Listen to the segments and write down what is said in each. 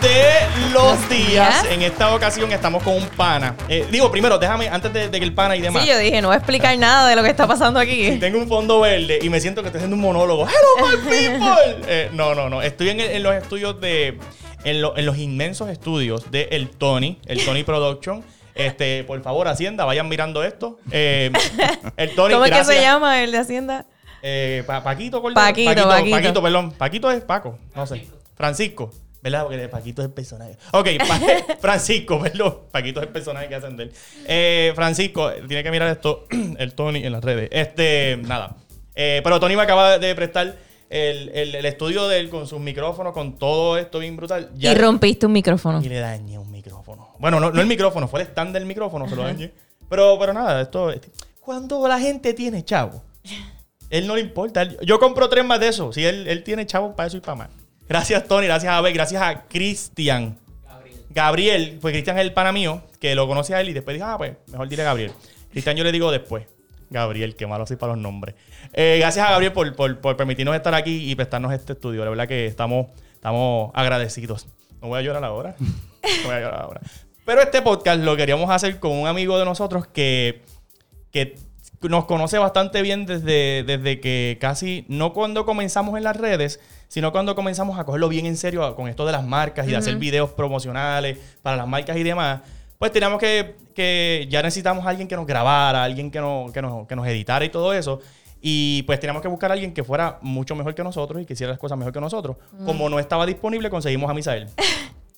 de Los Días. En esta ocasión estamos con un pana. Eh, digo, primero, déjame, antes de, que el pana y demás. Sí, yo dije, no voy a explicar nada de lo que está pasando aquí. tengo un fondo verde y me siento que estoy haciendo un monólogo. ¡Hello, my people! Eh, no, no, no. Estoy en, los estudios de. En, los inmensos estudios de El Tony, el Tony Production. Este, por favor, Hacienda, vayan mirando esto. Eh, el Tony, ¿Cómo es que se llama el de Hacienda? Eh, Paquito Cordero. Paquito, Paquito, Paquito. perdón. Paquito es Paco, no sé. Francisco. ¿Verdad? Porque Paquito es el personaje. Ok, Francisco, perdón. Paquito es el personaje que hacen de él. Eh, Francisco, tiene que mirar esto, el Tony en las redes. Este, nada. Eh, pero Tony me acaba de prestar el, el, estudio de él con sus micrófonos, con todo esto bien brutal. y rompiste un micrófono. Y le dañé un micrófono. Bueno, no, no el micrófono, fue el stand del micrófono, se lo dañé. Pero, pero nada, esto. Cuando la gente tiene chavo, él no le importa. yo compro tres más de eso. Si él, él tiene chavo para eso y para más. Gracias, Tony. Gracias, Abel. Gracias a Cristian. Gabriel. Gabriel, pues Cristian es el pana mío, que lo conoce a él y después dije, ah, pues mejor dile a Gabriel. Cristian yo le digo después. Gabriel, qué malo soy para los nombres. Eh, gracias a Gabriel por, permitirnos estar aquí y prestarnos este estudio. La verdad que estamos, estamos agradecidos. No voy a llorar ahora. No voy a llorar ahora. Pero este podcast lo queríamos hacer con un amigo de nosotros que, que nos conoce bastante bien desde, desde que casi, no cuando comenzamos en las redes, sino cuando comenzamos a cogerlo bien en serio con esto de las marcas y de hacer videos promocionales para las marcas y demás. Pues teníamos que, que ya necesitamos a alguien que nos grabara, alguien que, no, que, nos, que nos editara y todo eso. Y pues teníamos que buscar a alguien que fuera mucho mejor que nosotros y que hiciera las cosas mejor que nosotros. Como no estaba disponible, conseguimos a Misael,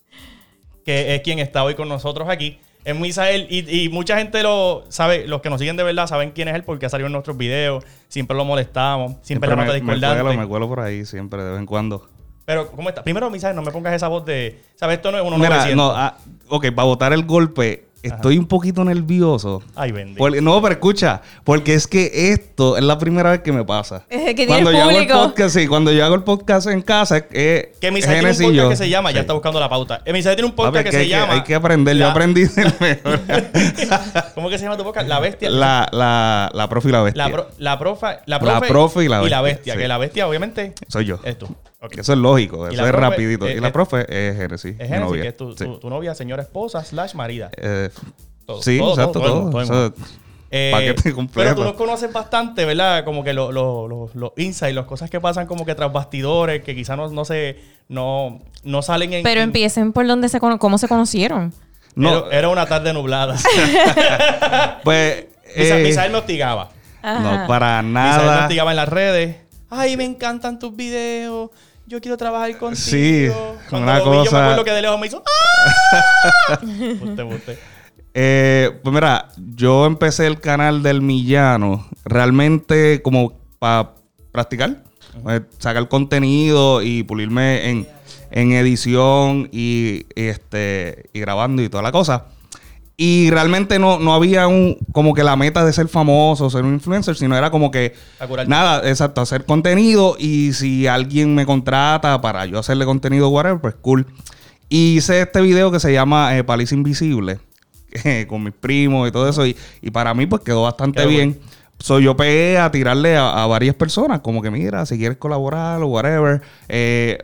que es quien está hoy con nosotros aquí es Misael y, y, mucha gente lo sabe, los que nos siguen de verdad saben quién es él porque ha salido en nuestros videos, siempre lo molestamos, siempre, siempre la discordante. Me cuelo, por ahí siempre, de vez en cuando. Pero, ¿cómo está? Primero, Misael, no me pongas esa voz de, ¿sabes? Esto no es uno Mira, no, ah, ok, para botar el golpe, Estoy un poquito nervioso. Ay, bendito. no, pero escucha, porque es que esto es la primera vez que me pasa. Es que cuando yo hago el podcast, sí, cuando yo hago el podcast en casa, es que. Que mi tiene un podcast que se llama, ya está buscando la pauta. Mi tiene un podcast que, se llama. Hay que aprender, yo aprendí mejor. ¿Cómo que se llama tu podcast? La bestia. La, la, la profe y la bestia. La, la, profa, la, profe, y la bestia. Y la bestia, que la bestia, obviamente. Soy yo. Es tú. Eso es lógico, eso es rapidito. y la profe es Genesis. Es Genesis, que es tu, tu, novia, señora esposa, slash marida. Eh, Sí, exacto, todo. Eh, paquete completo. Pero tú nos conoces bastante, ¿verdad? Como que los lo, insights, las cosas que pasan como que tras bastidores, que quizás no, no, se, no, no salen en... Pero empiecen por donde se cómo se conocieron. No. Era, una tarde nublada. pues... Eh, Misael me hostigaba. No, para nada. Misael me hostigaba en las redes. Ay, me encantan tus videos. Yo quiero trabajar contigo. Sí, Cuando una cosa... yo me acuerdo que de lejos me hizo... ¡Ah! Eh, pues mira, yo empecé el canal del Millano realmente como para practicar, eh, sacar contenido y pulirme en, edición y, este, y grabando y toda la cosa. Y realmente no, no había un como que la meta de ser famoso, ser un influencer, sino era como que nada, exacto, hacer contenido y si alguien me contrata para yo hacerle contenido whatever, pues cool. Y hice este video que se llama eh, Paliza Invisible con mis primos y todo eso. Y, para mí, pues quedó bastante bien. Yo pegué a tirarle a, varias personas, como que mira, si quieres colaborar o whatever. Eh,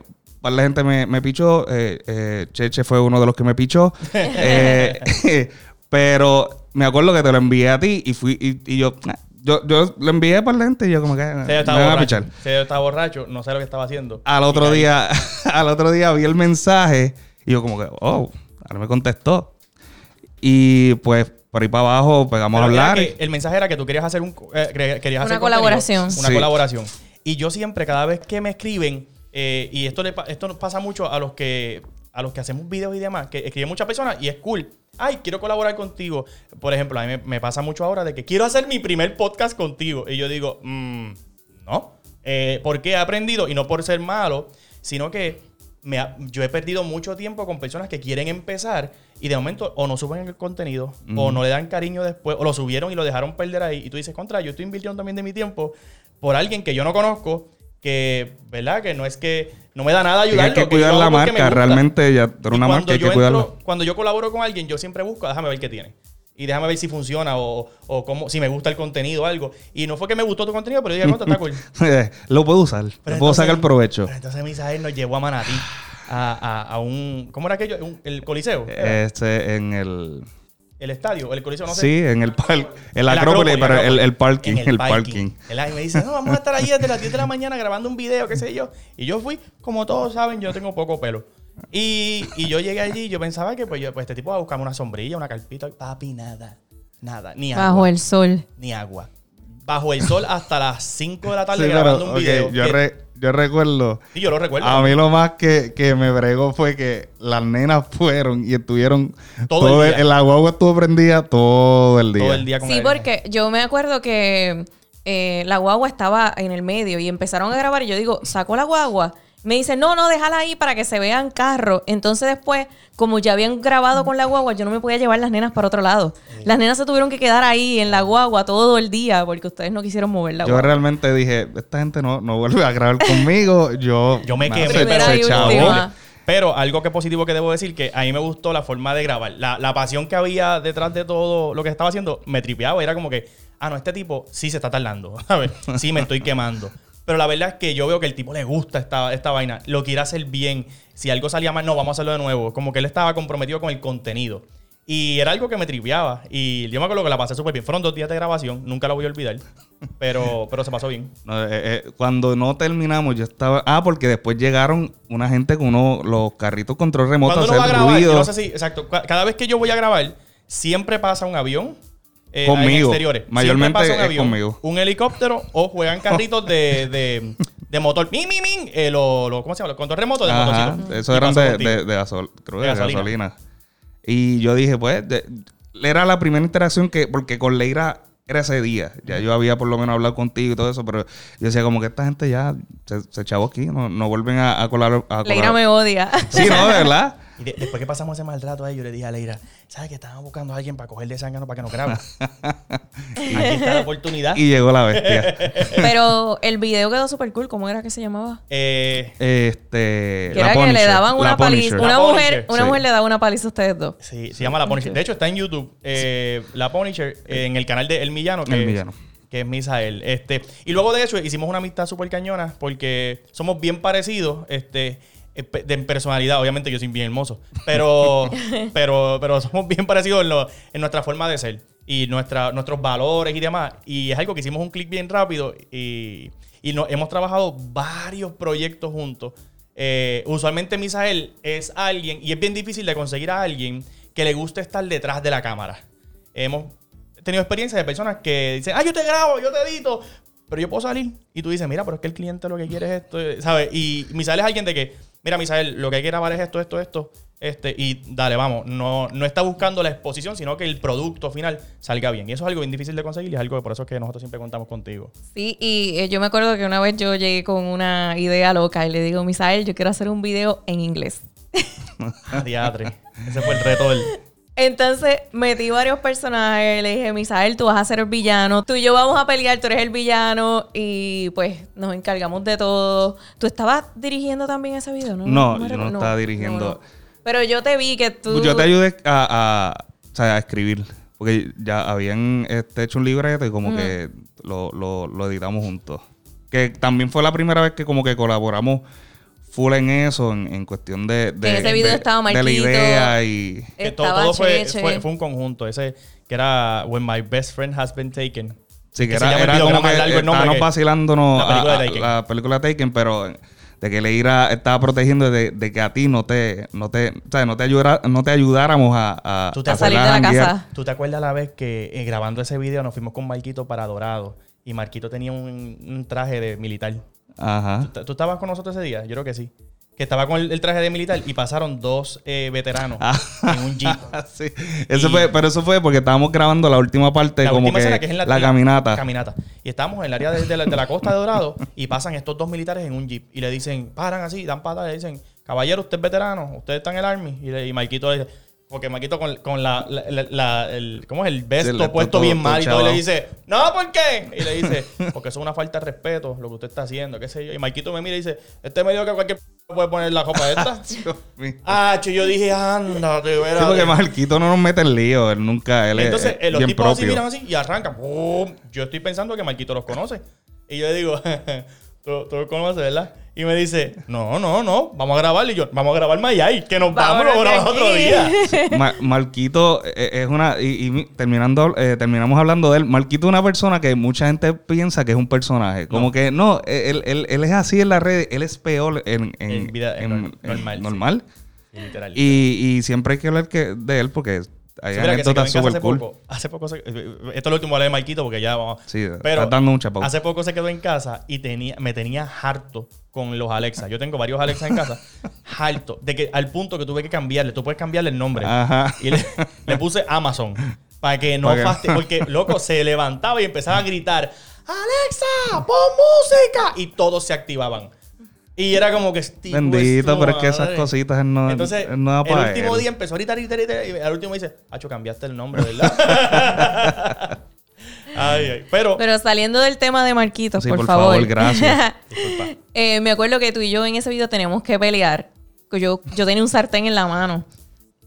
la gente me, me pichó. Eh, eh, Cheche fue uno de los que me pichó. Eh, pero me acuerdo que te lo envié a ti y fui y, yo, yo, yo lo envié para la gente y yo como que me estaba a pichar. Se estaba borracho, no sé lo que estaba haciendo. Al otro día, al otro día vi el mensaje y yo como que, oh, ahora me contestó. Y pues por ahí para abajo pegamos a hablar. el mensaje era que tú querías hacer un eh, querías una colaboración. Una colaboración. Y yo siempre, cada vez que me escriben, eh, y esto le esto nos pasa mucho a los que a los que hacemos videos y demás, que escriben muchas personas y es cool. Ay, quiero colaborar contigo. Por ejemplo, a mí me, pasa mucho ahora de que quiero hacer mi primer podcast contigo. Y yo digo, mmm, no. Eh, porque he aprendido, y no por ser malo, sino que yo he perdido mucho tiempo con personas que quieren empezar y de momento o no suben el contenido o no le dan cariño después o lo subieron y lo dejaron perder ahí y tú dices, contra, yo estoy invirtiendo también de mi tiempo por alguien que yo no conozco que, ¿verdad? Que no es que no me da nada ayudarlo. Hay que cuidar la marca, realmente ya era una marca, hay que cuidarla. Cuando yo colaboro con alguien, yo siempre busco, déjame ver qué tiene. Y déjame ver si funciona o, o cómo, si me gusta el contenido o algo. Y no fue que me gustó tu contenido, pero yo dije, está cool. lo puedo usar. lo puedo sacar provecho. Pero entonces Misael nos llevó a Manatí. a, un. ¿Cómo era aquello? el Coliseo. Este, en el. El estadio, el Coliseo, no sé. Sí, en el parque. El, Acrópolis, pero el, el, parking. el, parking. El me dice, no, vamos a estar ahí desde las 10 de la mañana grabando un video, qué sé yo. Y yo fui, como todos saben, yo tengo poco pelo. Y, y yo llegué allí y yo pensaba que pues, yo, pues este tipo va a buscarme una sombrilla, una carpita. Papi, nada. Nada. Ni agua. Bajo el sol. Ni agua. Bajo el sol hasta las 5 de la tarde grabando un video. Yo, yo recuerdo. Y yo lo recuerdo. A mí lo más que, me bregó fue que las nenas fueron y estuvieron. Todo, el, día. el, agua estuvo prendida todo el día. Todo el día con Sí, porque yo me acuerdo que eh, la guagua estaba en el medio y empezaron a grabar y yo digo, sacó la guagua me dice, no, no, déjala ahí para que se vean carros. Entonces después, como ya habían grabado con la guagua, yo no me podía llevar las nenas para otro lado. Las nenas se tuvieron que quedar ahí en la guagua todo el día porque ustedes no quisieron mover la guagua. Yo realmente dije, esta gente no, no vuelve a grabar conmigo. Yo, yo me quedé pero algo que positivo que debo decir, que a mí me gustó la forma de grabar. La, la, pasión que había detrás de todo lo que estaba haciendo me tripeaba. Era como que, ah, no, este tipo sí se está tardando. ¿sabes? Sí me estoy quemando. Pero la verdad es que yo veo que el tipo le gusta esta, esta vaina, lo quiere hacer bien. Si algo salía mal, no, vamos a hacerlo de nuevo. Como que él estaba comprometido con el contenido. Y era algo que me tripeaba. Y yo me acuerdo que la pasé súper bien. Fueron dos días de grabación, nunca lo voy a olvidar. Pero, pero se pasó bien. Eh, eh, cuando no terminamos, yo estaba. Ah, porque después llegaron una gente con unos, los carritos control remoto Cuando uno va a grabar, no sé si, exacto. Cada vez que yo voy a grabar, siempre pasa un avión eh, conmigo. exteriores. Mayormente un avión, conmigo. Un helicóptero o juegan carritos de, de, de motor. ¡Min, min, min! Eh, lo, lo, ¿Cómo se llama? Los control remotos de. Eso eran de, de, de, creo de, gasolina. Y yo dije, pues, era la primera interacción que, porque con Leira era ese día. Ya yo había por lo menos hablado contigo y todo eso, pero yo decía como que esta gente ya se, se echaba aquí, no, no vuelven a, a colar. A colar. Leira me odia. Sí, no, de verdad. Y después que pasamos ese mal rato ahí, yo le dije a Leira, ¿sabes que estaban buscando a alguien para coger de sangre para que nos grabe? Aquí está la oportunidad. Y llegó la bestia. Pero el video quedó súper cool. ¿Cómo era que se llamaba? Eh, este. Que era que le daban una paliza. Una, mujer, una mujer le daba una paliza a ustedes dos. Sí, se llama La Punisher. De hecho, está en YouTube. Eh, la Punisher, en el canal de El Millano. Que el Millano que es Misael. Este, y luego de eso hicimos una amistad súper cañona porque somos bien parecidos. Este, de personalidad, obviamente yo soy bien hermoso, pero, pero, pero somos bien parecidos en, nuestra forma de ser y nuestra, nuestros valores y demás. Y es algo que hicimos un clic bien rápido y, y hemos trabajado varios proyectos juntos. Eh, usualmente Misael es alguien, y es bien difícil de conseguir a alguien que le guste estar detrás de la cámara. Hemos tenido experiencias de personas que dicen, ah, yo te grabo, yo te edito, pero yo puedo salir. Y tú dices, mira, pero es que el cliente lo que quiere es esto, ¿sabes? Y Misael es alguien de que mira, Misael, lo que hay que grabar es esto, esto, esto, este, y dale, vamos, no, no está buscando la exposición, sino que el producto final salga bien. Y eso es algo bien difícil de conseguir y es algo que por eso es que nosotros siempre contamos contigo. Sí, y eh, yo me acuerdo que una vez yo llegué con una idea loca y le digo, Misael, yo quiero hacer un video en inglés. Diatre. Ese fue el reto del... Entonces metí varios personajes, le dije, Misael, tú vas a ser el villano, tú y yo vamos a pelear, tú eres el villano y pues nos encargamos de todo. ¿Tú estabas dirigiendo también ese video? No, no, yo no, estaba dirigiendo. Pero yo te vi que tú... Yo te ayudé a, a, escribir, porque ya habían este, hecho un libreto y como que lo, lo, lo editamos juntos. Que también fue la primera vez que como que colaboramos full en eso, en, cuestión de, de, ese video estaba de la idea y... Que todo, fue, fue, un conjunto, ese que era When My Best Friend Has Been Taken. Sí, que, era, era como que estábamos vacilándonos la película, de Taken. la película Taken, pero de que Leira estaba protegiendo de, de, que a ti no te, no te, o sea, no te, ayudara, no te ayudáramos a, a, salir de la casa. ¿Tú te acuerdas la vez que eh, grabando ese video nos fuimos con Marquito para Dorado y Marquito tenía un, un traje de militar? Ajá. ¿Tú, estabas con nosotros ese día? Yo creo que sí. Que estaba con el, traje de militar y pasaron dos eh, veteranos ah. en un jeep. sí. Eso fue, pero eso fue porque estábamos grabando la última parte, como que, la, caminata. caminata. Y estábamos en el área de, la, costa de Dorado y pasan estos dos militares en un jeep y le dicen, paran así, dan patas, le dicen, caballero, usted es veterano, usted está en el army. Y, le, y Maikito le dice, porque Maquito con, con la, la, el, ¿cómo es? El vesto puesto bien mal y todo. Y le dice, no, ¿por qué? Y le dice, porque eso es una falta de respeto, lo que usted está haciendo, qué sé yo. Y Maquito me mira y dice, este me dijo que cualquier puede poner la copa esta. ah, yo dije, anda, te verás. Sí, porque Marquito no nos mete el lío, él nunca, él Entonces, es, los tipos así miran así y arrancan. Yo estoy pensando que Marquito los conoce. Y yo le digo, tú, tú conoces, ¿verdad? Y me dice, no, no, no, vamos a grabar. Y yo, vamos a grabar Mayay, que nos vamos, lo de grabamos otro día. Ma- Marquito eh, es una. Y, y mi- terminando, eh, terminamos hablando de él. Marquito es una persona que mucha gente piensa que es un personaje. Como que no, él, él- él es así en las redes, él es peor en, en, En vida- en en- nor- normal, sí. normal. Sí, literal. Y, y siempre hay que hablar que, de él porque hay anécdotas súper hace cool. poco. Hace poco se- esto es lo último de Marquito porque ya vamos. Sí, Pero dando mucha pausa. hace poco se quedó en casa y tenía, me tenía harto con los Alexa. Yo tengo varios Alexa en casa. harto. De que al punto que tuve que cambiarle. Tú puedes cambiarle el nombre. Ajá. Y le, le puse Amazon. Para que no faste. Porque, loco, se levantaba y empezaba a gritar: ¡Alexa! ¡Pon música! Y todos se activaban. Y era como que. "Tipo, Bendito, pero es que esas madre". cositas no, Entonces, no da el último él. día empezó a gritar, gritar, gritar, y al último dice, Hacho, cambiaste el nombre, ¿verdad? ay, ay. Pero, Pero saliendo del tema de Marquitos, Sí, por, por favor. favor, gracias. disculpa. Eh, me acuerdo que tú y yo en ese video teníamos que pelear. Yo, yo tenía un sartén en la mano.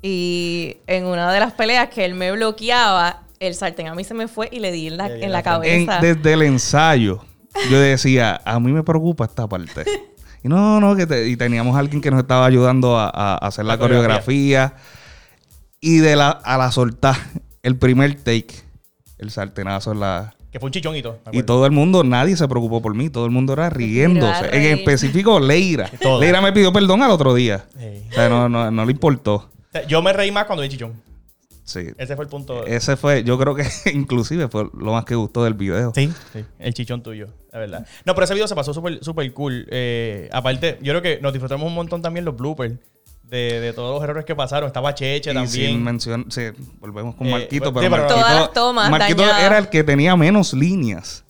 Y en una de las peleas que él me bloqueaba, el sartén a mí se me fue y le di en la, en la. En- cabeza. desde el ensayo, yo decía, a mí me preocupa esta parte. Y no, no, que te- y teníamos a alguien que nos estaba ayudando a, a hacer la, La coreografía. Y de la, a la soltar, el primer take, el sartenazo en la... Que fue un chichonito. Y acuerdo. todo el mundo, nadie se preocupó por mí, todo el mundo era riéndose. En específico, Leira. Todo. Leira me pidió perdón al otro día. Sí. O sea, no, no, no le importó. O sea, Yo me reí más cuando vi chichón. Sí. Ese fue el punto. Ese fue, yo creo que inclusive fue lo más que gustó del video. Sí, sí, el chichón tuyo, la verdad. No, pero ese video se pasó súper súper cool. Eh, aparte, yo creo que nos disfrutamos un montón también los bloopers de, de todos los errores que pasaron. Estaba Cheche Y también. sin mención, sí, volvemos con Eh, Marquito, sí, pero pero- Marquito, Todas las tomas Marquito dañadas. era el que tenía menos líneas.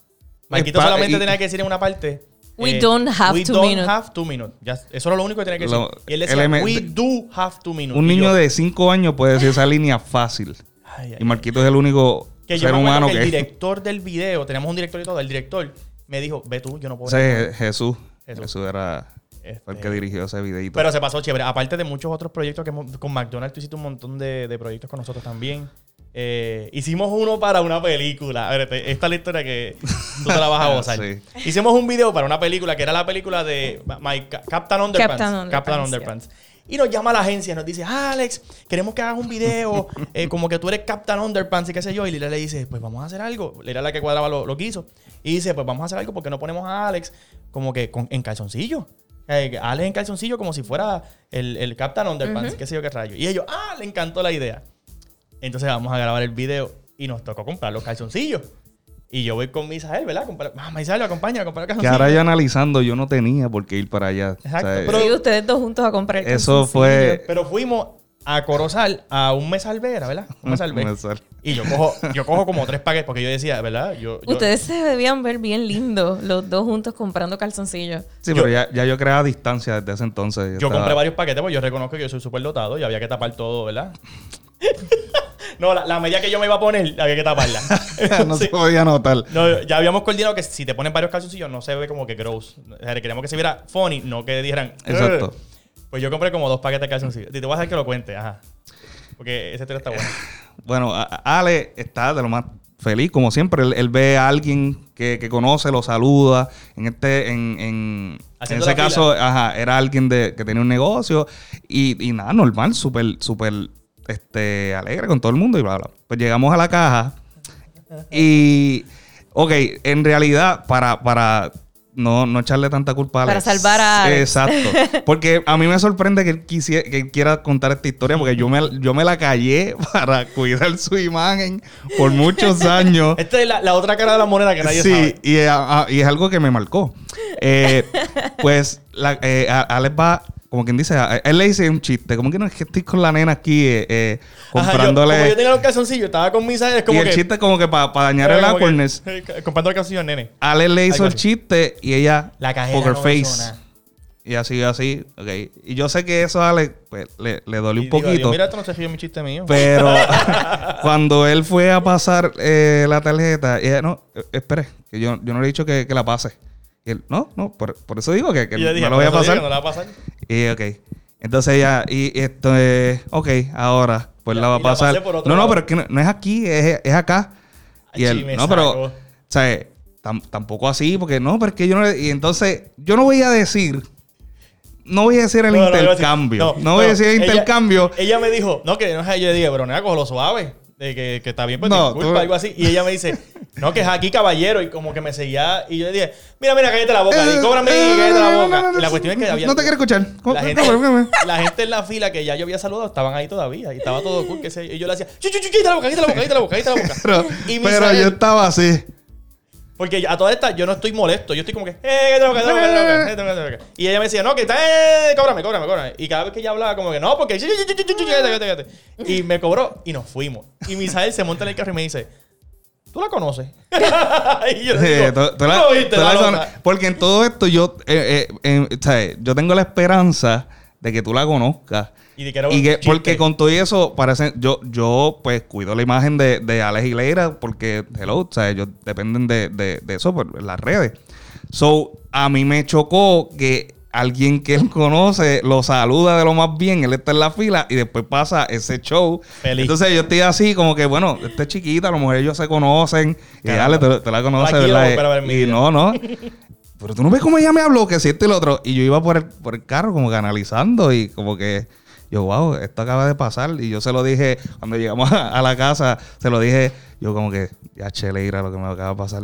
Marquito Pa- solamente y- tenía que decir en una parte. Eh, We don't have we two don't minutes. have two minutes. Ya, eso era lo único que tenía que decir. Lo- y él decía, element- we do have two minutes. Un Y niño yo, de 5 años puede decir esa línea fácil. ay, ay, Y Marquito es el único que ser humano que que... el director del video, tenemos un director y todo, el director me dijo, ve tú, yo no puedo. Ese ver". es Jesús. Jesús. Jesús era Este, el que dirigió ese videito. Pero se pasó chévere. Aparte de muchos otros proyectos que hemos, con McDonald's, tú hiciste un montón de, de proyectos con nosotros también. Eh, hicimos uno para una película. A ver, te- esta es la historia que tú te la vas a gozar. Sí. Hicimos un video para una película que era la película de My Ca- Captain Underpants. Captain Underpants, Captain Underpants. Y nos llama la agencia y nos dice, Alex, queremos que hagas un video eh, como que tú eres Captain Underpants y qué sé yo. Y Lila le dice, pues vamos a hacer algo. Lila era la que cuadraba lo, lo que hizo. Y dice, pues vamos a hacer algo porque no ponemos a Alex como que con- en calzoncillo. Eh, Alex en calzoncillo como si fuera el, el Captain Underpants, qué sé yo qué rayo. Y ellos, ah, le encantó la idea. Entonces vamos a grabar el video y nos tocó comprar los calzoncillos. Y yo voy con Misael, ¿verdad? Comprar, ah, Misael, acompaña a comprar que calzoncillos. ahora yo analizando, yo no tenía por qué ir para allá. Exacto, O sea, pero- Sí, ustedes dos juntos a comprar el Eso fue... Pero fuimos a Corozal a un mesalvera, ¿verdad? Un mesalver. Mesal. y yo cojo, yo cojo como tres paquetes porque yo decía, ¿verdad? Yo, yo- Ustedes se debían ver bien lindos, los dos juntos comprando calzoncillos. Sí, Yo- pero ya, ya yo creaba distancia desde ese entonces. Yo estaba- compré varios paquetes porque yo reconozco que yo soy súper dotado y había que tapar todo, ¿verdad? no, la, la medida que yo me iba a poner, había que taparla. no se podía notar. No, ya habíamos coordinado que si te ponen varios calzoncillos no se ve como que gross. O sea, queríamos que se viera funny, no que dijeran. Exacto. Pues yo compré como dos paquetes de calzoncillos. Y te voy a dejar que lo cuente, ajá. Porque ese tema está bueno. Bueno, Ale está de lo más feliz, como siempre. Él, él ve a alguien que, que conoce, lo saluda. En este, en, en, en ese caso, ajá, era alguien de, que tenía un negocio. Y, y nada, normal, súper, súper este, alegre con todo el mundo y bla, bla. Pues llegamos a la caja. Y, ok, en realidad, para, para no, no echarle tanta culpa a Para Alex. salvar a Alex. Exacto. Porque a mí me sorprende que él, quisiera, que él quiera contar esta historia porque yo me, yo me la callé para cuidar su imagen por muchos años. Esta es la, la otra cara de la moneda que nadie sí, sabe. y, eh, ah, y es algo que me marcó. Eh, pues la, eh, Alex va, como quien dice, a- él le dice un chiste, como que no es que estoy con la nena aquí eh, eh, Ajá, yo- comprándole... como yo tenía los calzoncillos, estaba con mis es y como el que. chiste como que para dañar el como que, awkwardness. eh, comprando el calzoncillo, nene. Alex le hizo Algo el así. chiste y ella La cajera poker no hizo face. nada. Y así, así, ok. Y yo sé que eso a Alex pues, le, le dolió Y un digo, poquito. Dios, mira, esto no se fío mi chiste mío. Pero cuando él fue a pasar eh, la tarjeta, ella, no, eh, espere, que yo, yo no le he dicho que, que la pase. Y él, no, no, por, por eso digo que, que y yo dije, no lo voy a "Por eso pasar. no la va a pasar. Y ok. Entonces ella, y esto es, ok, ahora, pues Ya, la va a y la pasar. no, no, pero es que no, no es aquí, es, es acá. Y Ay, él, me no, pero, o sea, tam- tampoco así, porque no, porque yo no. Y entonces, yo no voy a decir. No voy a decir el No, no, iba a decir- intercambio. No, voy a decir el ella- intercambio. Ella me dijo, no, que no es yo dije, pero nada, cojo lo suave. De que, que está bien, pues No, disculpa, tú- algo así. Y ella me dice, no, que es aquí, caballero. Y como que me seguía. Y yo le dije, mira, mira, cállate la boca. Y cóbrame, Eh, cállate la boca. no, no, y la cuestión es que había. No te quiero escuchar. La gente, la gente en la fila que ya yo había saludado estaban ahí todavía. Y estaba todo cool. Que se, y yo le hacía, chu, chu, chu, cállate la boca, cállate la boca, cállate la boca, cállate la boca. Pero, y pero yo estaba así. Porque a todas estas yo no estoy molesto. Yo estoy como que, eh, boca, cállate la boca, cállate la boca, cállate la boca". Y ella me decía, no, que está, eh, cóbrame, cóbrame, cóbrame. Y cada vez que ella hablaba, como que, no, porque, chu, chu, chu, chu, chu, chu, cállate, cállate, cállate". Y me cobró y nos fuimos. Y Misael se monta en el carro y me dice, ¿tú la conoces? y yo Sí, digo, tú- tú "¿Tú la- viste, tú la la loca?". cono- Porque en todo esto yo, eh, eh, eh, ¿sabes? yo tengo la esperanza de que tú la conozcas. Y que era Y que, porque con todo eso, parece, yo, yo pues cuido la imagen de, de Alex y Leira porque, hello, ¿sabes? Ellos dependen de, de, de eso por las redes. So, a mí me chocó que alguien que él conoce lo saluda de lo más bien, él está en la fila y después pasa ese show. Feliz. Entonces yo estoy así como que, bueno, esta es chiquita, a lo mejor ellos se conocen y dale, te, te la conoces, y no, no. Pero tú no ves cómo ella me habló, que si esto y lo otro. Y yo iba por el, por el carro como que analizando y como que yo, wow, esto acaba de pasar. Y yo se lo dije, cuando llegamos a, la casa, se lo dije, yo como que, ya Cheleira, lo que me acaba de pasar.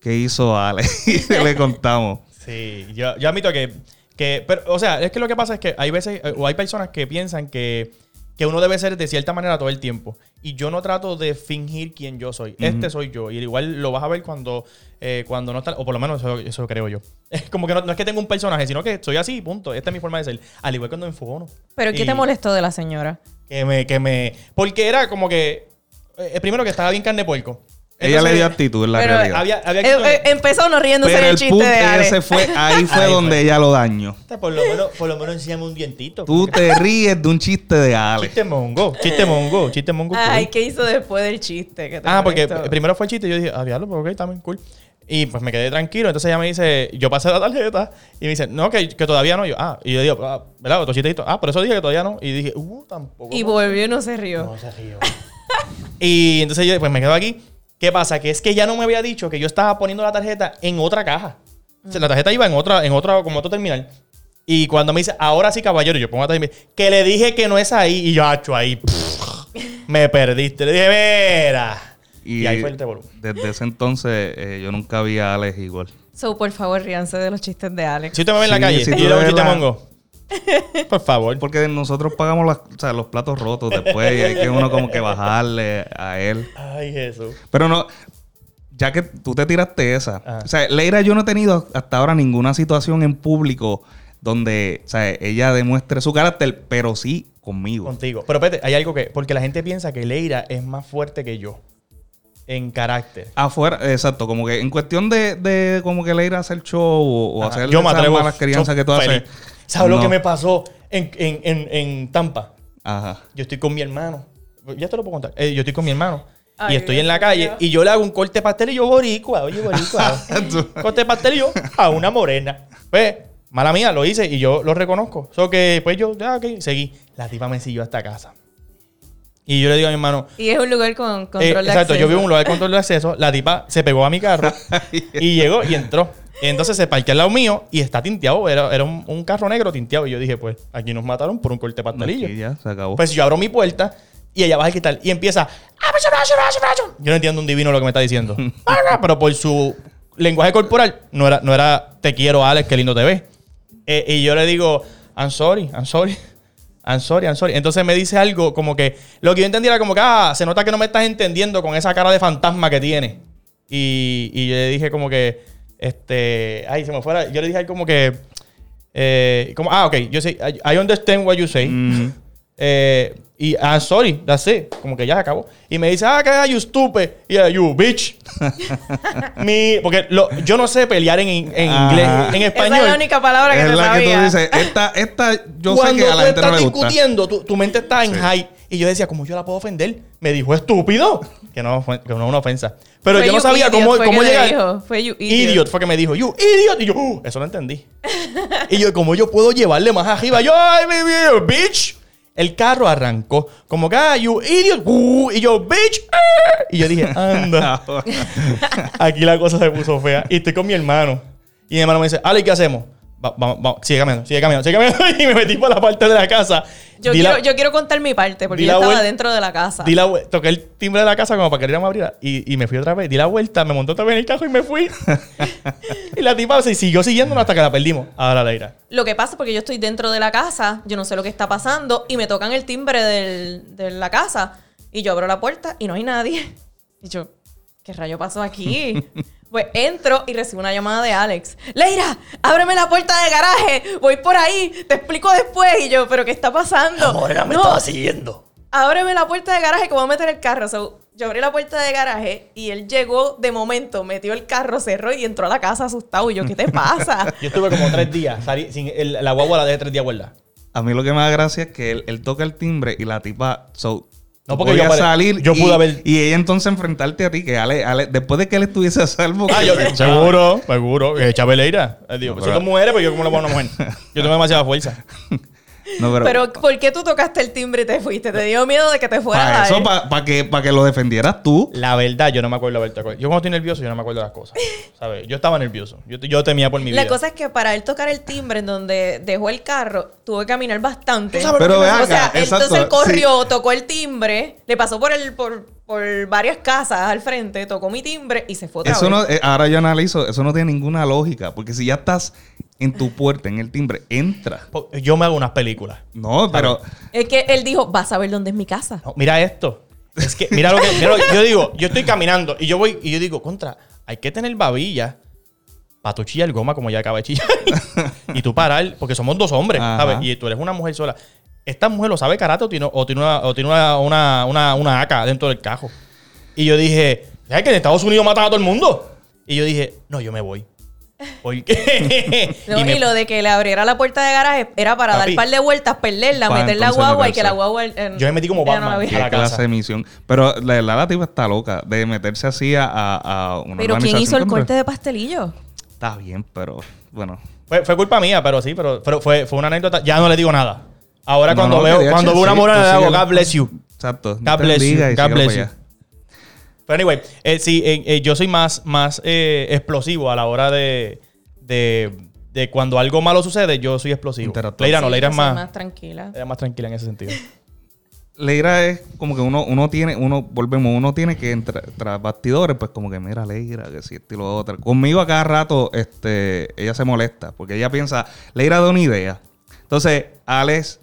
¿Qué hizo Ale? y le contamos. Sí, yo, yo admito que, que pero, o sea, es que lo que pasa es que hay veces, eh, o hay personas que piensan que, que uno debe ser de cierta manera todo el tiempo. Y yo no trato de fingir quién yo soy. Este soy yo. Y igual lo vas a ver cuando, eh, cuando no está, o por lo menos eso, eso creo yo. Es como que no, no es que tengo un personaje, sino que soy así, punto. Esta es mi forma de ser. Al igual cuando me enfogono. ¿Pero qué Y te molestó de la señora? Que me, que me, porque era como que, eh, primero que estaba bien carne de Ella le dio actitud en la Pero, realidad. Había, había Eh, eh, empezó uno riéndose Pero del el chiste punto de Ale. ese fue, ahí fue Ahí donde fue. ella lo dañó. Por lo menos, por lo menos enséñame un dientito. Tú te ríes de un chiste de Ale. Chiste mongo, chiste mongo, chiste mongo. Ay, cool. ¿qué hizo después del chiste? que te Ah, porque primero fue el chiste y yo dije, ah, diablo, pues ok, también cool. Y pues me quedé tranquilo. Entonces ella me dice, yo pasé la tarjeta y me dice, no, que, que todavía no. Y yo, ah, y yo digo, ah, ¿verdad? Otro chistecito. Ah, por eso dije que todavía no. Y dije, uh, tampoco. Y no. volvió y no se rió. No se rió. y entonces yo pues me quedo aquí. ¿Qué pasa? Que es que ya no me había dicho que yo estaba poniendo la tarjeta en otra caja. O sea, la tarjeta iba en otra, en otra, como otro terminal. Y cuando me dice, ahora sí, caballero, yo pongo la tarjeta que le dije que no es ahí. Y yo, hacho, ahí, pff, me perdiste. Le dije, mira. Y, ahí fue el revolú. Desde ese entonces eh, yo nunca vi a Alex igual. So, por favor, ríanse de los chistes de Alex. Si usted me ve en la Sí, calle si y tú yo le un chiste la- mongo, por favor. Porque nosotros pagamos las- o sea, los platos rotos después y hay que uno como que bajarle a él. Ay, Jesús. Pero no, ya que tú te tiraste esa. Ajá. O sea, Leira, yo no he tenido hasta ahora ninguna situación en público donde, o sea, ella demuestre su carácter, pero sí conmigo. Contigo. Pero espérate, hay algo que. Porque la gente piensa que Leira es más fuerte que yo. En carácter. Afuera, exacto, como que en cuestión de, de como que Leira hacer show o, o hacer yo esas malas crianzas que tú haces. ¿Sabes lo que me pasó en, en, en, en Tampa? Ajá. Yo estoy con mi hermano. Ya te lo puedo contar. Eh, yo estoy con mi hermano. Ay, y estoy en la calle y yo le hago un corte de pastel y yo boricua, oye boricua. corte de pastel y yo a una morena. Pues, mala mía, lo hice y yo lo reconozco. Solo que pues yo, ya, ok, seguí. La tipa me siguió hasta casa. Y yo le digo a mi hermano, Y es un lugar con eh, control de exacto, yo acceso. vivo en un lugar de control de acceso. La tipa se pegó a mi carro y llegó y entró. Y entonces se parqueó al lado mío y está tinteado. Era, era un, un carro negro tinteado. Y yo dije, pues aquí nos mataron por un corte de pastelillo. Aquí ya se acabó. Pues yo abro mi puerta y ella baja el cristal y empieza. Yo no entiendo un divino lo que me está diciendo. Pero por su lenguaje corporal, no era, no era te quiero, Alex, qué lindo te ves. Eh, y yo le digo, I'm sorry, I'm sorry. I'm sorry, I'm sorry. Entonces me dice algo como que lo que yo entendía era como que, ah, se nota que no me estás entendiendo con esa cara de fantasma que tiene. Y, y yo le dije como que, este, ay, se me fuera. Yo le dije como que, eh, como, ah, ok, yo sé, I, I understand what you say. Mm. Eh, y, ah, sorry, that's it. Como que ya acabó. Y me dice, ah, que you stupid. Y yeah, you bitch. Mi, porque lo- yo no sé pelear en, en inglés, en Esa español. es la única palabra que es te la que tú sabía. dices, esta, esta, yo sé Cuando que a tú la gente no estás le gusta. discutiendo, tu, tu mente está en high. Y yo decía, ¿cómo yo la puedo ofender? Me dijo, estúpido. Que no, fue- que no es una ofensa. Pero Fue yo no sabía idiot, cómo, fue cómo llegar. dijo. Fue you Idiot. idiot. fue que me dijo, you idiot. Y yo, uh, eso lo entendí. y yo, ¿cómo yo puedo llevarle más arriba? Yo, ay, baby, bitch. El carro arrancó. Como que, ah, you idiot. Uh, y yo, bitch. ah. Y yo dije, anda. Aquí la cosa se puso fea. Y estoy con mi hermano. Y mi hermano me dice, Ale, ¿qué hacemos? Va- Vamos, vamos, sigue caminando, sigue caminando, sigue caminando. Y me metí por la parte de la casa. Yo quiero, la- yo quiero contar mi parte, porque yo estaba vuel- dentro de la casa. Di la toqué el timbre de la casa como para que me abriera y, y me fui otra vez. Di la vuelta, me montó otra vez en el carro y me fui. y la tipa se siguió siguiéndonos hasta que la perdimos. Ahora la ira. Lo que pasa es porque yo estoy dentro de la casa, yo no sé lo que está pasando, y me tocan el timbre del- de la casa. Y yo abro la puerta y no hay nadie. Y yo, ¿qué rayo pasó aquí? Pues entro y recibo una llamada de Alex. Leira, ábreme la puerta de garaje. Voy por ahí. Te explico después. Y yo, ¿pero qué está pasando? No, siguiendo. ábreme la puerta de garaje que voy a meter el carro. So, yo abrí la puerta de garaje y él llegó de momento, metió el carro, cerró y entró a la casa asustado. Y yo, ¿qué te pasa? Yo estuve como tres días. salí sin, el- la guagua la dejé tres días guardada. A mí lo que me da gracia es que él, él toca el timbre y la tipa. So, No, porque yo salir. yo y, pude haber- Y ella entonces enfrentarte a ti, que Ale, Ale- después de que él estuviese a salvo. Ah, yo, que- seguro, seguro. Eh, Chabeleira. Eh, digo, No, son pero- dos mujeres, pero yo como lo pongo una mujer. Yo tengo demasiada fuerza. No, pero. Pero, ¿por qué tú tocaste el timbre y te fuiste? ¿Te dio miedo de que te fuera para a eso, para que, pa' que lo defendieras tú. La verdad, yo no me acuerdo haber tocado. Yo cuando estoy nervioso, yo no me acuerdo de las cosas. ¿Sabes? Yo estaba nervioso. Yo, yo temía por mi vida. La cosa es que para él tocar el timbre en donde dejó el carro, tuvo que caminar bastante. Pero o sea, entonces él corrió, tocó el timbre, le pasó por el por, por varias casas al frente, tocó mi timbre y se fue otra Eso vez. no, eh, ahora yo analizo, eso no tiene ninguna lógica. Porque si ya estás en tu puerta, en el timbre, entra. Yo me hago unas películas. No, pero. Es que él dijo, vas a ver dónde es mi casa. No, mira esto. Es que, mira lo que. mira lo que- yo digo, yo estoy caminando y yo voy y yo digo, contra, hay que tener babilla para tu chillar goma como ya acaba de chillar. y tú parar, porque somos dos hombres, Ajá. ¿sabes? Y tú eres una mujer sola. ¿Esta mujer lo sabe karate o tiene, o tiene, una, o tiene una, una, una, una AK dentro del cajo? Y yo dije, ¿sabes que en Estados Unidos matan a todo el mundo? Y yo dije, no, yo me voy. ¿Por qué? No, y, me- lo de que le abriera la puerta de garaje era para dar Papi. un par de vueltas, perderla, meter la guagua y que la guagua... eh, Yo me metí como no Batman. viera. a la clase de misión. Pero la verdad, la tipa está loca de meterse así a, a, una Pero ¿quién hizo el contra- corte de pastelillo? Está bien, pero bueno. Fue, fue culpa mía, pero sí, pero, pero fue, fue una anécdota. Ya no le digo nada. Ahora No, cuando no, veo, cuando veo una tú le hago síguelo. God bless you. Exacto. God bless you. God bless you. Pero anyway, eh, sí, eh, eh, yo soy más, más eh, explosivo a la hora de, de, de cuando algo malo sucede, yo soy explosivo. Leira no, Sí, Leira yo es más, más tranquila. Leira es más tranquila en ese sentido. Leira es como que uno, uno tiene, uno, volvemos, uno tiene que entrar tras bastidores, pues como que mira Leira, que si esto y lo otro. Conmigo a cada rato, este, ella se molesta, porque ella piensa, Leira da una idea. Entonces, Alex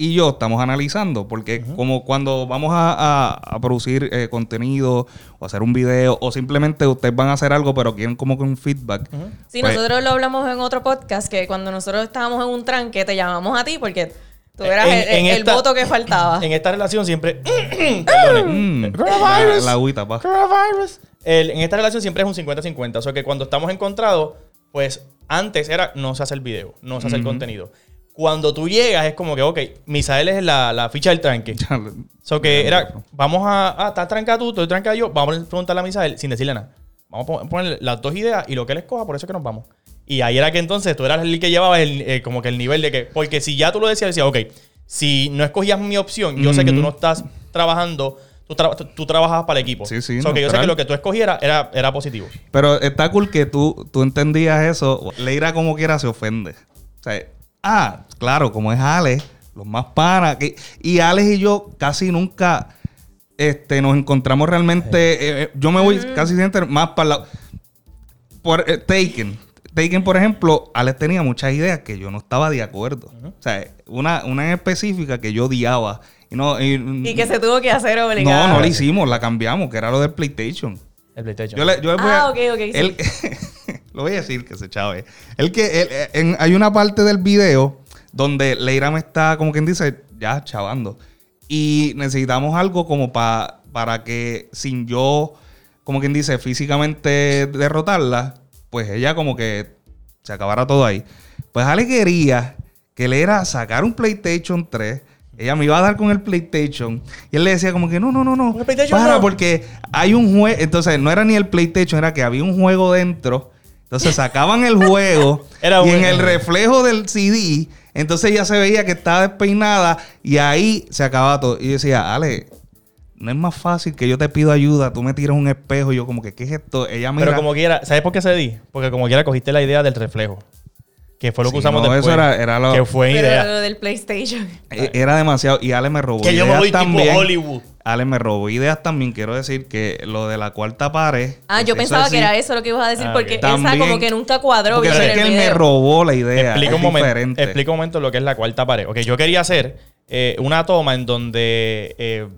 y yo estamos analizando, porque como cuando vamos a, a- a producir eh, contenido o hacer un video, o simplemente ustedes van a hacer algo, pero quieren como que un feedback. Sí, pues, nosotros lo hablamos en otro podcast, que cuando nosotros estábamos en un tranque, te llamamos a ti porque tú eras En- el, en el esta- voto que faltaba. En esta relación siempre... Perdonen. mm, Coronavirus. La, la agüita, pa. Coronavirus. El- en esta relación siempre es un 50-50. O sea que cuando estamos encontrados, pues antes era no se hace el video, no se hace el contenido. Cuando tú llegas es como que, ok, Misael es la, la ficha del tranque. So que era, vamos a, ah, estás trancado tú, estoy trancado yo, vamos a preguntarle a Misael sin decirle nada. Vamos a pon- ponerle las dos ideas y lo que él escoja, por eso es que nos vamos. Y ahí era que entonces tú eras el que llevaba el, eh, como que el nivel de que, porque si ya tú lo decías, decías, ok, si no escogías mi opción, yo sé que tú no estás trabajando, tú, tra- tú, trabajabas para el equipo. Sí, sí, So que yo sé que lo que tú escogieras era, era positivo. Pero está cool que tú, tú entendías eso. Leira como quiera se ofende. O sea, ah, claro, como es Alex, los más panas. que- y Alex y yo casi nunca este, nos encontramos realmente. eh, eh, yo me voy casi siempre más para la. Por eh, Taken. Taken, por ejemplo, Alex tenía muchas ideas que yo no estaba de acuerdo. O sea, una, una en específica que yo odiaba. Y no, y, Y que se tuvo que hacer obligado. no, no la hicimos, la cambiamos, que era lo del PlayStation. El PlayStation. Yo le, yo le Ah, a- ok, ok, sí. lo voy a decir que se chave. El que él- eh, en- hay una parte del video donde Leira me está, como quien dice, ya chavando. Y necesitamos algo como pa- para que sin yo, como quien dice, físicamente derrotarla, pues ella como que se acabara todo ahí. Pues Ale quería que Leira sacara un PlayStation 3. Ella me iba a dar con el PlayStation. Y él le decía como que no, no, no, no. ¿Con el PlayStation Para, no? porque hay un juego. Entonces, no era ni el PlayStation, era que había un juego dentro. Entonces sacaban el juego Era y en el reflejo del CD Entonces ella se veía que estaba despeinada y ahí se acababa todo. Y yo decía, Ale, no es más fácil que yo te pido ayuda, tú me tiras un espejo y yo como que, ¿qué es esto? Ella mira... Pero como quiera, ¿sabes por qué se di? Porque como quiera cogiste la idea del reflejo. Que fue lo que Sí, usamos no, después. eso era- era lo- Que fue Pero idea. lo del PlayStation. E- Era demasiado. Y Ale me robó Que yo me voy tipo también. Hollywood. Ale me robó ideas también. Quiero decir que lo de la cuarta pared. Ah, yo pensaba que era eso lo que ibas a decir, Ah, porque esa También- como que nunca cuadró Porque en que él me robó la idea. Explica es un momento. Explica un momento lo que es la cuarta pared. Ok, yo quería hacer eh, una toma en donde, eh,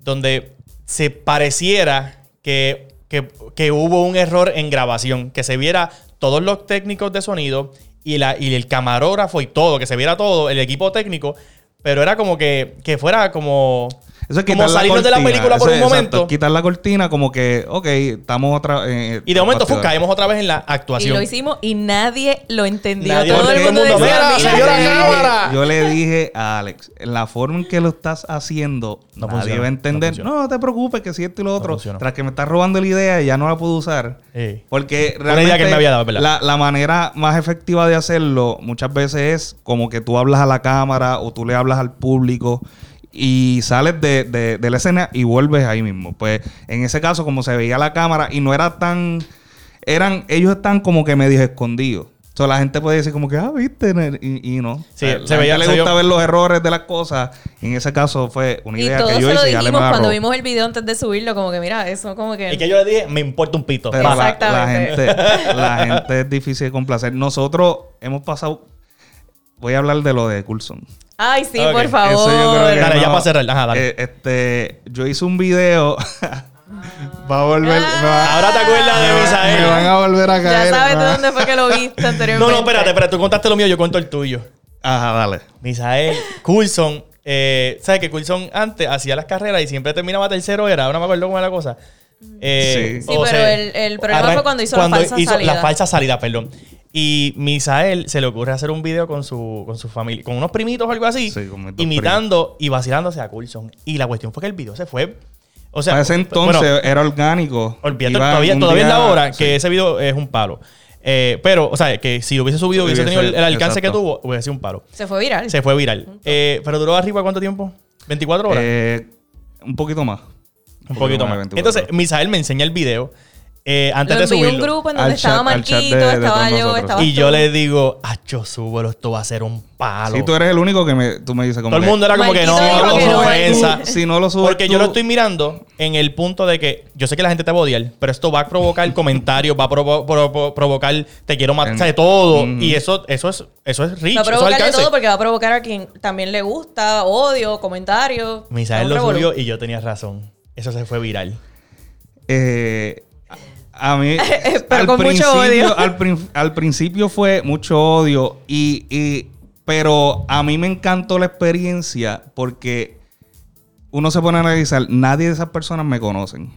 donde se pareciera que, que- que hubo un error en grabación. Que se viera todos los técnicos de sonido y, la, y el camarógrafo y todo. Que se viera todo, el equipo técnico. Pero era como que, que fuera como... Eso es como la salirnos de la película por un es, momento. exacto, quitar la cortina como que, ok, estamos otra... eh, Y de momento fu, bastidores. caemos otra vez en la Y actuación. lo hicimos y nadie lo entendió. Nadie todo el mundo decía, Mira, "Mira, señora sí". cámara. Yo le dije a Alex, la forma en que lo estás haciendo, No nadie funciona, va a entender. no No, te preocupes, que si esto y lo otro. Tras que me estás robando la idea, ya no la puedo usar. Sí. Porque Una idea realmente que me había dado, ¿verdad? La, la manera más efectiva de hacerlo muchas veces es como que tú hablas a la cámara o tú le hablas al público y sales de, de- de la escena y vuelves ahí mismo. Pues en ese caso, como se veía la cámara y no era tan... Eran, ellos están como que medio escondidos. O sea, la gente puede decir como que, ah, viste, y, y no. Sí, se veía- le se gusta vio- ver los errores de las cosas. Y en ese caso fue una Y idea todo que se yo lo hice y me dijimos cuando vimos el video antes de subirlo, como que mira, eso como que... Y que yo le dije, me importa un pito. Pero la, la Exactamente. gente, la gente es difícil de complacer. Nosotros hemos pasado. Voy a hablar de lo de Coulson. Ay, sí, por favor. Eso yo creo que Dale, ya para cerrar. Ajá, dale. Eh, este, yo hice un video. Va a volver. va- Ahora te acuerdas de me van Misael. a volver a Ya caer. sabes me de dónde fue que lo viste anteriormente. No, no, espérate, espérate. Tú contaste lo mío, yo cuento el tuyo. Ajá, dale. Misael, Coulson, eh, ¿sabes que Coulson antes hacía las carreras y siempre terminaba tercero? Era, ahora no me acuerdo cómo era la cosa. Eh, Sí. Pero sea, el- el problema fue cuando hizo la falsa hizo salida. La falsa salida, perdón. Y Misael se le ocurre hacer un video con su, con su familia, con unos primitos o algo así, Sí, imitando y vacilándose a Coulson. Y la cuestión fue que el video se fue. O sea, Para ese entonces bueno, era orgánico. Olvídate, todavía, todavía es la hora sí. que ese video es un palo. Eh, pero, o sea, que si lo hubiese subido, hubiese Hubiese- tenido el, el alcance que tuvo, hubiese sido un palo. Se fue viral. Se fue viral. Eh, pero duró arriba cuánto tiempo? ¿24 horas? Eh, un poquito más. un poquito más. 24 Entonces. Misael me enseña el video eh, antes Lo de a un subirlo. grupo en donde Al chat- estaba Marquito, estaba yo, estaba Y yo le digo, acho, súbelo, esto va a ser un palo. Si tú eres el único que me, tú me dices como Todo el mundo era como que no, no, no, ofensa. Si no lo subes Porque yo lo estoy mirando en el punto de que yo sé que la gente te va a odiar, pero esto va a provocar comentarios, va a provo- provo- provocar te quiero matar, de todo. Y eso, eso es, eso es rich, Va a provocar de todo porque va a provocar a quien también le gusta, odio, comentarios. Misael lo subió y yo tenía razón. Eso se fue viral. Eh, a mí. Pero con mucho principio, odio. Al, prin- al principio fue mucho odio. Y, y- pero a mí me encantó la experiencia porque uno se pone a analizar. Nadie de esas personas me conocen.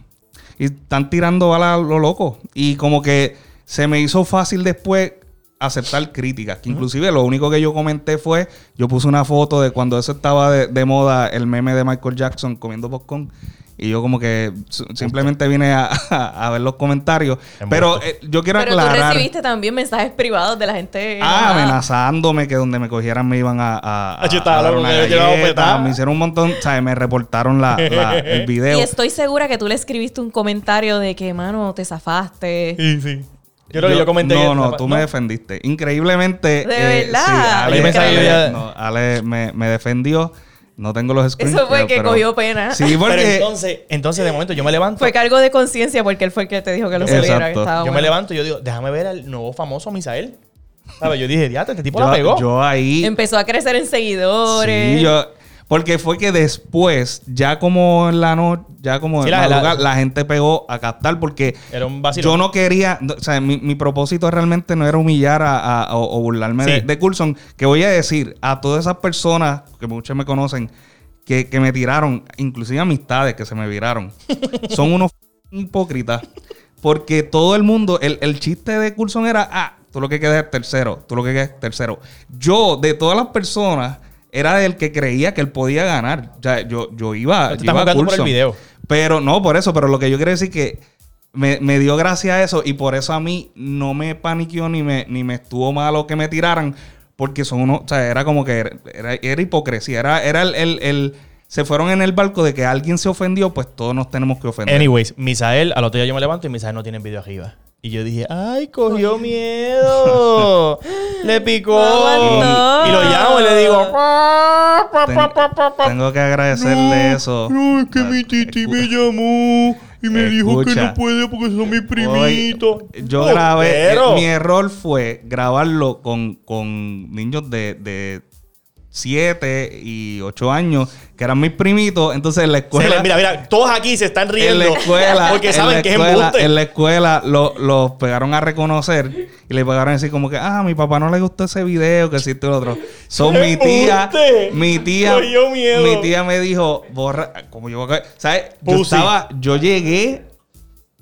Y están tirando balas a lo loco. Y como que se me hizo fácil después aceptar críticas. Que inclusive lo único que yo comenté fue, yo puse una foto de cuando eso estaba de, de moda, el meme de Michael Jackson comiendo popcorn. Y yo como que su- simplemente vine a, a- a ver los comentarios. Pero eh, yo quiero Pero tú aclarar... recibiste también mensajes privados de la gente. Ah, amenazándome que donde me cogieran me iban a, a, a- Ah, yo estaba a dar loco, una galleta. Me hicieron un montón, ¿sabes? Me reportaron la, la- el video. Y estoy segura que tú le escribiste un comentario de que, mano, te zafaste. Sí, sí. Yo creo que yo comenté. No, no, tú me defendiste. Increíblemente. ¿De eh, verdad? Sí, Ale, Ale- ya- no, Ale me, me defendió. No tengo los screens. Eso fue pero- que pero- cogió pena. Sí, Pero porque. entonces, entonces, de momento, yo me levanto. Fue cargo de conciencia porque él fue el que te dijo que lo subiera. Yo me levanto y yo digo, déjame ver al nuevo famoso Misael. ¿Sabes? Yo dije, diate, este tipo la yo, pegó. yo ahí. Empezó a crecer en seguidores. Sí, yo. Porque fue que después, ya como en la noche, ya como Sí, en la- la- la, gente pegó a captar porque Era un vacilón. yo no quería, o sea, mi, mi propósito realmente no era humillar a, a- o, o burlarme Sí. de, de Coulson. Que voy a decir a todas esas personas que muchos me conocen, que, que me tiraron, inclusive amistades que se me viraron, son unos hipócritas. Porque todo el mundo, el, el chiste de Coulson era, ah, tú lo que quedas es tercero, tú lo que quedas es tercero. Yo, de todas las personas, era el que creía que él podía ganar. O sea, yo, yo iba, yo iba a jugando por el video. Pero no, por eso, pero lo que yo quiero decir que me, me dio gracia eso y por eso a mí no me paniqueó ni me, ni me estuvo malo que me tiraran. porque son unos, o sea, era como que era, era hipocresía, era, era el, el- el- se fueron en el barco de que alguien se ofendió, pues todos nos tenemos que ofender. Anyways, Misael, al otro día yo me levanto y Misael no tiene video arriba. Y yo dije, ay, cogió miedo. le picó. No y lo llamo y le digo, Ten- tengo que agradecerle eso. No, es que mi titi me llamó y me dijo que no puede porque son mis Hoy, primitos. yo Oh, grabé, eh, mi error fue grabarlo con, con niños de, de 7 y 8 años, que eran mis primitos. Entonces en la escuela... le- mira, mira, todos aquí se están en riendo. la escuela, porque en saben que es embuste. En la escuela lo- los pegaron a reconocer y le pegaron a decir como que, ah, a mi papá no le gustó ese video, que existe el otro. Son mi tía, ¡Embuste! mi tía, Cogió miedo. mi tía me dijo, borra, como yo, ¿sabes? Yo Pussy. estaba, yo llegué,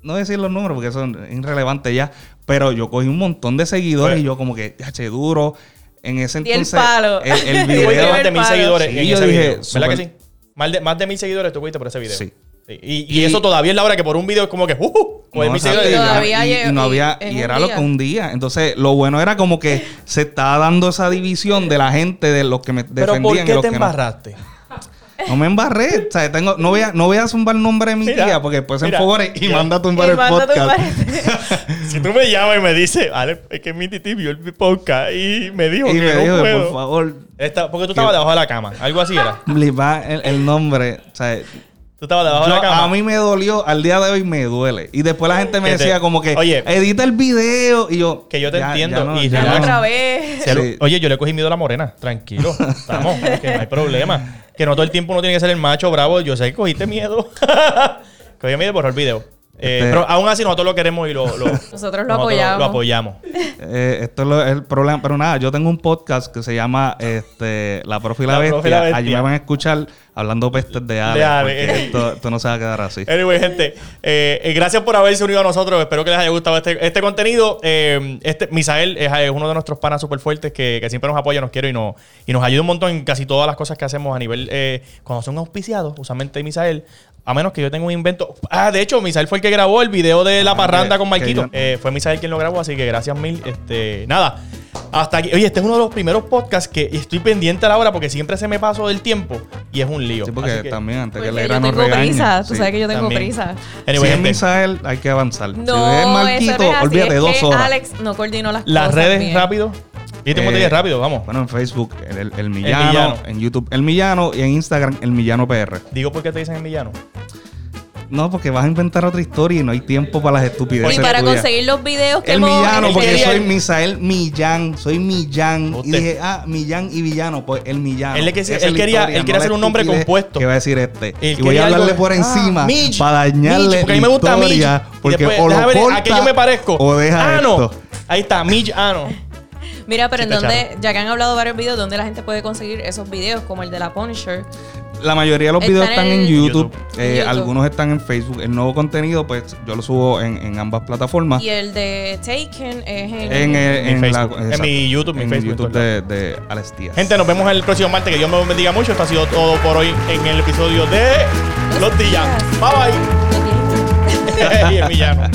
no voy a decir los números porque son irrelevantes ya, pero yo cogí un montón de seguidores Pues- y yo como que, ya, che, duro. En ese Di el entonces, palo. el, el video... más de mil seguidores Sí, en yo ese dije, video. ¿Verdad que sí? Más de, más de mil seguidores tú cogiste por ese video. Sí. Sí. Y, y eso todavía es la hora que por un video es como que, uh, uh, coger No, mil exacto, seguidores. y, todavía y- y no había y era lo que un día entonces lo bueno era como que se estaba dando esa división de la gente de los que me Pero defendían ¿por y qué los te no. No me embarré o sea tengo no voy a no voy a zumbar el nombre de mi Mira, tía porque después se enfogore y manda a tumbar Y el manda podcast. Si tú me llamas y me dices, Ale, es que mi titi vio el podcast y me dijo y que me no dijo puedo. por favor Esta- porque tú estabas debajo de la cama. Algo así era. le va el, el nombre o sea Tú estabas debajo de yo- la cama. a mí me dolió al día de hoy me duele y después la gente me Que te- decía como que Oye. edita el video y yo Que yo te ya- entiendo, ya no- y ya no. Otra vez. Sí. Oye, yo le cogí miedo a la morena. Tranquilo. Estamos. que no hay problema. Que no todo el tiempo uno tiene que ser el macho bravo. Yo sé que cogiste miedo. Cogí miedo por el video. Eh, Este- Pero aún así nosotros lo queremos y lo, lo- Nosotros lo apoyamos. Lo apoyamos. Eh, esto es, lo- es el problema. Pero nada, yo tengo un podcast que se llama este, La Profi y la, La Bestia. Allí me van a escuchar hablando pestes de Ale. De Ale. porque Esto, esto no se va a quedar así. Anyway, gente, eh, eh, gracias por haberse unido a nosotros. Espero que les haya gustado este, este contenido. Eh, este Misael es, es uno de nuestros panas súper fuertes que, que siempre nos apoya, nos quiere y nos, y nos ayuda un montón en casi todas las cosas que hacemos a nivel. eh, cuando son auspiciados, usualmente Misael. A menos que yo tenga un invento. Ah, de hecho, Misael fue el que grabó el video de la Ah, parranda que- con Marquito. yo- Eh, fue Misael quien lo grabó, así que gracias mil. Este, nada. Hasta aquí. Oye, este es uno de los primeros podcasts que estoy pendiente a la hora porque siempre se me pasó del tiempo y es un lío. Sí, porque que- también antes que Porque le tengo regañe. prisa. Tú Sí. sabes que yo tengo también. prisa. Anyway, si es Misael, hay que avanzar. si es No, Marquito, no es así. olvídate es dos horas. Alex no coordinó las Las cosas redes bien. rápido. ¿Viste cómo te Eh, dije rápido? Vamos. Bueno, en Facebook, el, el- el Millano, Millano. En YouTube, El Millano. Y en Instagram, El Millano PR. Digo por qué te dicen el villano. No, porque vas a inventar otra historia y no hay tiempo para las estupideces Y para tuyas. conseguir los videos que El hemos- Millano, él porque quería soy el- Misael Millán, soy Millán. Usted. Y dije, ah, Millán y Villano, pues el Millano. Él que- él la quería- historia, él no quería hacer un nombre estupidez compuesto. Que va a decir este. Él y voy a hablarle algo- por Ah, encima Mitch. para dañarle Mitch, porque a mí me gusta Mitch. Porque después, o lo ver, corta ¿A qué yo me parezco? o deja Ano. esto. Ahí está, Mitch Ano. Mira, pero en Sí, está donde, ya que han hablado varios videos, donde la gente puede conseguir esos videos, como el de la Punisher. La mayoría de los videos están en en YouTube. YouTube. eh, YouTube. Algunos están en Facebook. El nuevo contenido, pues yo lo subo en, en ambas plataformas. Y el de Taken es en. En, eh, Mi en, Facebook. la- En mi YouTube, mi en Facebook, YouTube de, de Alex Díaz. Gente, nos vemos el próximo martes. Que Dios me bendiga mucho. Esto ha sido todo por hoy en el episodio de Los Días. Bye bye. y el villano.